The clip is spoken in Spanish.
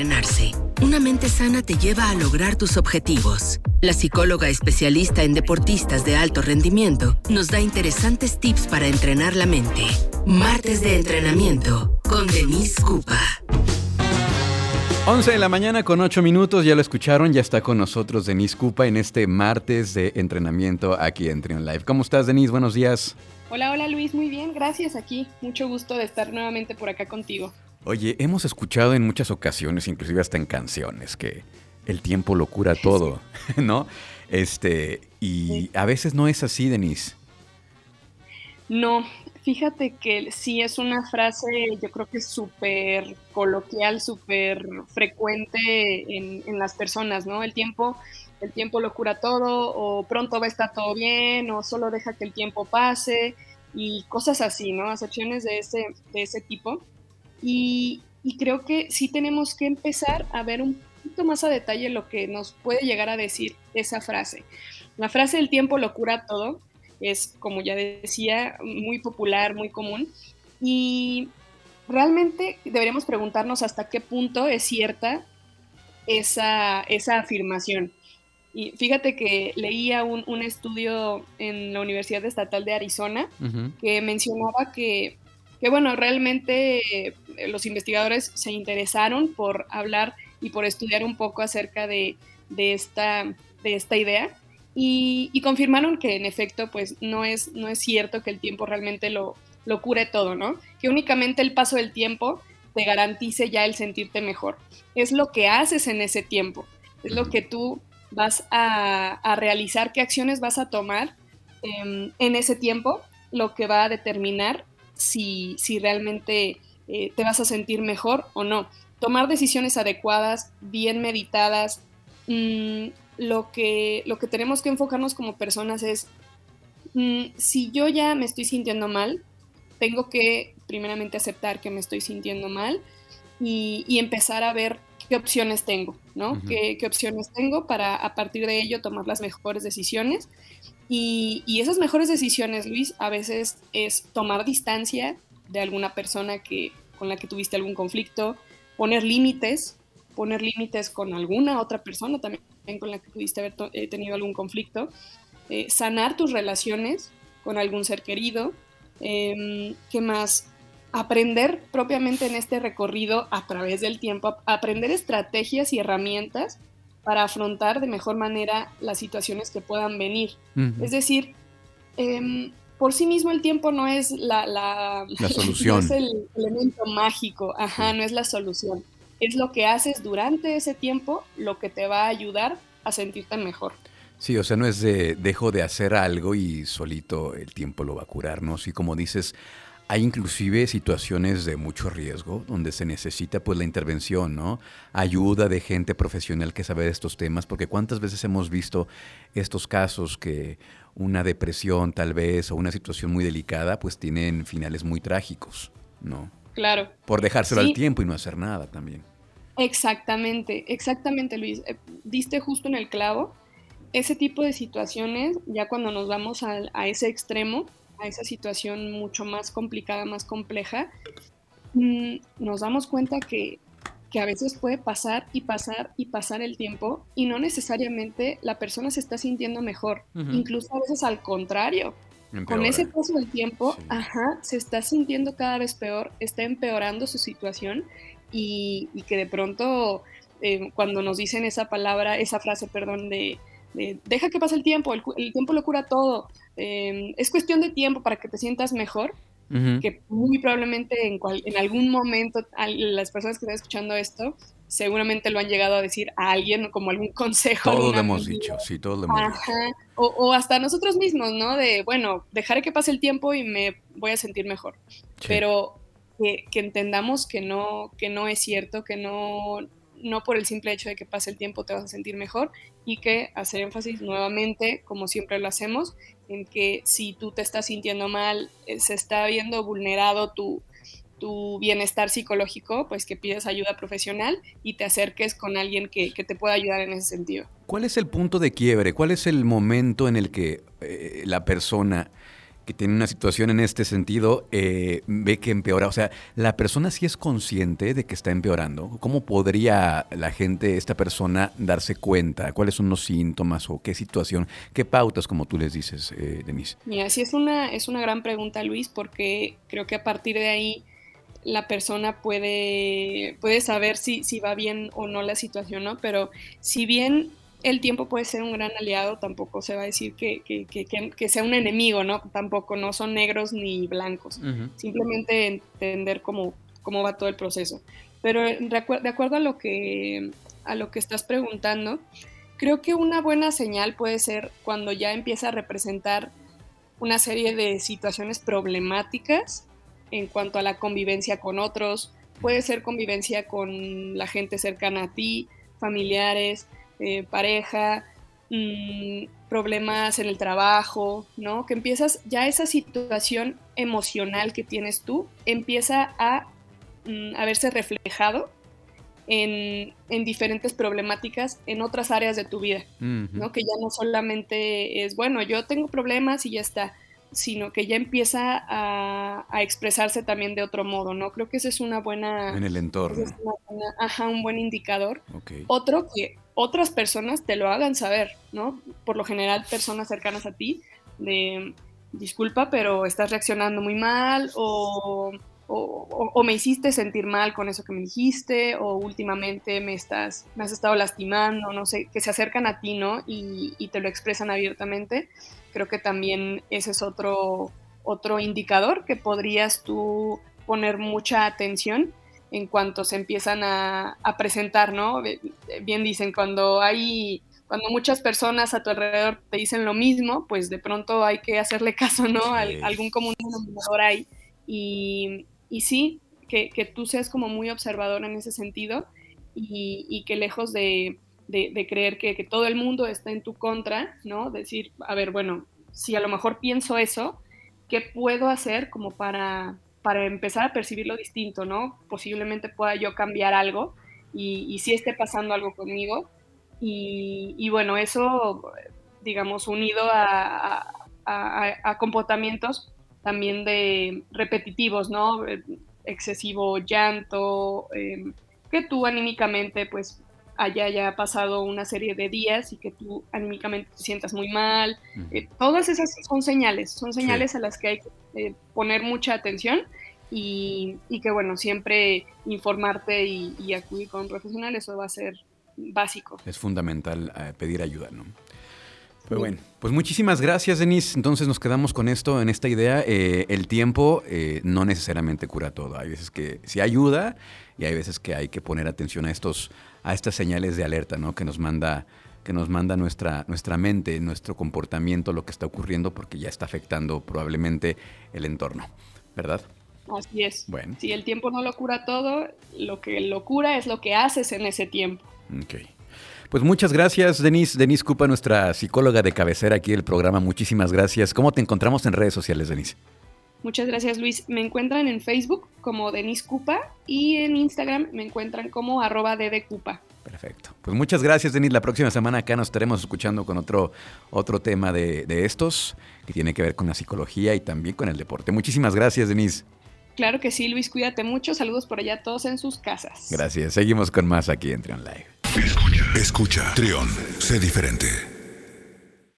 entrenarse. Una mente sana te lleva a lograr tus objetivos. La psicóloga especialista en deportistas de alto rendimiento nos da interesantes tips para entrenar la mente. Martes de entrenamiento con Denise Cupa. 11 de la mañana con 8 minutos, ya lo escucharon, ya está con nosotros Denise Cupa en este martes de entrenamiento aquí en Trion Live. ¿Cómo estás, Denise? Buenos días. Hola, hola Luis, muy bien, gracias aquí. Mucho gusto de estar nuevamente por acá contigo. Oye, hemos escuchado en muchas ocasiones, inclusive hasta en canciones, que el tiempo lo cura todo, ¿no? Este, y a veces no es así, Denise. No, fíjate que sí es una frase, yo creo que es súper coloquial, súper frecuente en, en, las personas, ¿no? El tiempo, el tiempo lo cura todo, o pronto va a estar todo bien, o solo deja que el tiempo pase, y cosas así, ¿no? Acepciones de ese, de ese tipo. Y, creo que sí tenemos que empezar a ver un poquito más a detalle lo que nos puede llegar a decir esa frase. La frase del tiempo lo cura todo es, como ya decía, muy popular, muy común. Y realmente deberíamos preguntarnos hasta qué punto es cierta esa, esa afirmación. Y fíjate que leía un, un, estudio en la Universidad Estatal de Arizona que mencionaba que que bueno, realmente los investigadores se interesaron por hablar y por estudiar un poco acerca de, esta, de esta idea y, confirmaron que en efecto pues no es, no es cierto que el tiempo realmente lo, lo cure todo, ¿no? Que únicamente el paso del tiempo te garantice ya el sentirte mejor. Es lo que haces en ese tiempo, es lo que tú vas a, realizar, qué acciones vas a tomar em, en ese tiempo, lo que va a determinar si, si realmente eh, te vas a sentir mejor o no. Tomar decisiones adecuadas, bien meditadas. Mm, lo, que, lo que tenemos que enfocarnos como personas es, mm, si yo ya me estoy sintiendo mal, tengo que primeramente aceptar que me estoy sintiendo mal y, empezar a ver qué opciones tengo, ¿no? ¿Qué, ¿Qué, opciones tengo para a partir de ello tomar las mejores decisiones y, esas mejores decisiones, Luis, a veces es tomar distancia de alguna persona que, con la que tuviste algún conflicto, poner límites, poner límites con alguna otra persona también con la que pudiste haber eh, tenido algún conflicto, eh, sanar tus relaciones con algún ser querido, eh, ¿qué más? Aprender propiamente en este recorrido a través del tiempo, aprender estrategias y herramientas para afrontar de mejor manera las situaciones que puedan venir. Es decir, em, por sí mismo el tiempo no es la, la, solución. No es el elemento mágico, ajá, no es la solución. Es lo que haces durante ese tiempo lo que te va a ayudar a sentirte mejor. Sí, o sea, no es de dejo de hacer algo y solito el tiempo lo va a curar, ¿no? Sí, como dices, hay inclusive situaciones de mucho riesgo donde se necesita pues la intervención, ¿no? Ayuda de gente profesional que sabe de estos temas, porque cuántas veces hemos visto estos casos que una depresión tal vez o una situación muy delicada pues tienen finales muy trágicos, ¿no? Claro. Por dejárselo al tiempo y no hacer nada también. Exactamente, exactamente Luis. Eh, diste justo en el clavo. Ese tipo de situaciones, ya cuando nos vamos a, a ese extremo, a esa situación mucho más complicada, más compleja, mm, nos damos cuenta que, a veces puede pasar y pasar y pasar el tiempo y no necesariamente la persona se está sintiendo mejor, incluso a veces al contrario. Con ese paso del tiempo, ajá, se está sintiendo cada vez peor, está empeorando su situación y, que de pronto eh, cuando nos dicen esa palabra, esa frase, perdón, de, deja que pase el tiempo, el, el, tiempo lo cura todo, Em, es cuestión de tiempo para que te sientas mejor, que muy probablemente en, en algún momento las personas que están escuchando esto seguramente lo han llegado a decir a alguien como algún consejo. Todos lo hemos dicho, sí, todos lo hemos dicho. O, hasta nosotros mismos, ¿no? De, bueno, dejaré que pase el tiempo y me voy a sentir mejor. Pero que, que, entendamos que no, que no es cierto, que no, no por el simple hecho de que pase el tiempo te vas a sentir mejor y que hacer énfasis nuevamente, como siempre lo hacemos, en que si tú te estás sintiendo mal, eh, se está viendo vulnerado tu, tu bienestar psicológico, pues que pides ayuda profesional y te acerques con alguien que, te pueda ayudar en ese sentido. ¿Cuál es el punto de quiebre? ¿Cuál es el momento en el que eh, la persona que tiene una situación en este sentido, eh, ve que empeora. O sea, ¿la persona sí es consciente de que está empeorando? ¿Cómo podría la gente, esta persona, darse cuenta? ¿Cuáles son los síntomas o qué situación, qué pautas, como tú les dices, eh, Denise? Mira, sí es una, es una gran pregunta, Luis, porque creo que a partir de ahí la persona puede, puede saber si, si va bien o no la situación, ¿no? Pero si bien el tiempo puede ser un gran aliado, tampoco se va a decir que, que, que, que sea un enemigo, ¿no? Tampoco, no son negros ni blancos. Simplemente entender cómo, cómo va todo el proceso. Pero de, acuerdo a lo, que, a lo que estás preguntando, creo que una buena señal puede ser cuando ya empieza a representar una serie de situaciones problemáticas en cuanto a la convivencia con otros, puede ser convivencia con la gente cercana a ti, familiares, eh, pareja, mm, problemas en el trabajo, ¿no? Que empiezas, ya esa situación emocional que tienes tú empieza a, mm, verse reflejado en, diferentes problemáticas en otras áreas de tu vida, ¿no? Que ya no solamente es, bueno, yo tengo problemas y ya está, sino que ya empieza a, expresarse también de otro modo, ¿no? Creo que esa es una buena... En el entorno. ajá, un buen indicador. Otro, que otras personas te lo hagan saber, ¿no? Por lo general, personas cercanas a ti, de, disculpa, pero estás reaccionando muy mal o, o, me hiciste sentir mal con eso que me dijiste o últimamente me, estás, me has estado lastimando, no sé, que se acercan a ti, ¿no? Y, y te lo expresan abiertamente creo que también ese es otro, otro indicador que podrías tú poner mucha atención en cuanto se empiezan a, presentar, ¿no? Bien dicen, cuando hay, cuando muchas personas a tu alrededor te dicen lo mismo, pues de pronto hay que hacerle caso, ¿no? algún común denominador hay. Y, y sí, que, que, tú seas como muy observador en ese sentido y, y que lejos de, de, creer que, todo el mundo está en tu contra, ¿no? Decir, a ver, bueno, si a lo mejor pienso eso, ¿qué puedo hacer como para, para empezar a percibirlo distinto, ¿no? Posiblemente pueda yo cambiar algo y, si esté pasando algo conmigo. Y, bueno, eso, digamos, unido a, comportamientos también de repetitivos, ¿no? Excesivo llanto, em, que tú anímicamente pues haya ya pasado una serie de días y que tú anímicamente te sientas muy mal. Eh, todas esas son señales, son señales a las que hay que eh, poner mucha atención y, que, bueno, siempre informarte y, acudir con un profesional, eso va a ser básico. Es fundamental eh, pedir ayuda, ¿no? Pues bueno, pues muchísimas gracias, Denise. Entonces nos quedamos con esto, en esta idea. el tiempo no necesariamente cura todo. Hay veces que sí ayuda y hay veces que hay que poner atención a estos a estas señales de alerta ¿no? que nos manda, que nos manda nuestra, nuestra mente, nuestro comportamiento, lo que está ocurriendo, porque ya está afectando probablemente el entorno, ¿verdad? Así es. Bueno. Si el tiempo no lo cura todo, lo que lo cura es lo que haces en ese tiempo. Ok. Pues muchas gracias, Denise. Denise Cupa, nuestra psicóloga de cabecera aquí del programa. Muchísimas gracias. ¿Cómo te encontramos en redes sociales, Denise? Muchas gracias Luis. Me encuentran en Facebook como Denis Cupa y en Instagram me encuentran como arroba Cupa. Perfecto. Pues muchas gracias Denis. La próxima semana acá nos estaremos escuchando con otro, otro tema de, de estos que tiene que ver con la psicología y también con el deporte. Muchísimas gracias Denis. Claro que sí Luis, cuídate mucho. Saludos por allá a todos en sus casas. Gracias. Seguimos con más aquí en Trion Live. Escucha, escucha. Trion, sé diferente.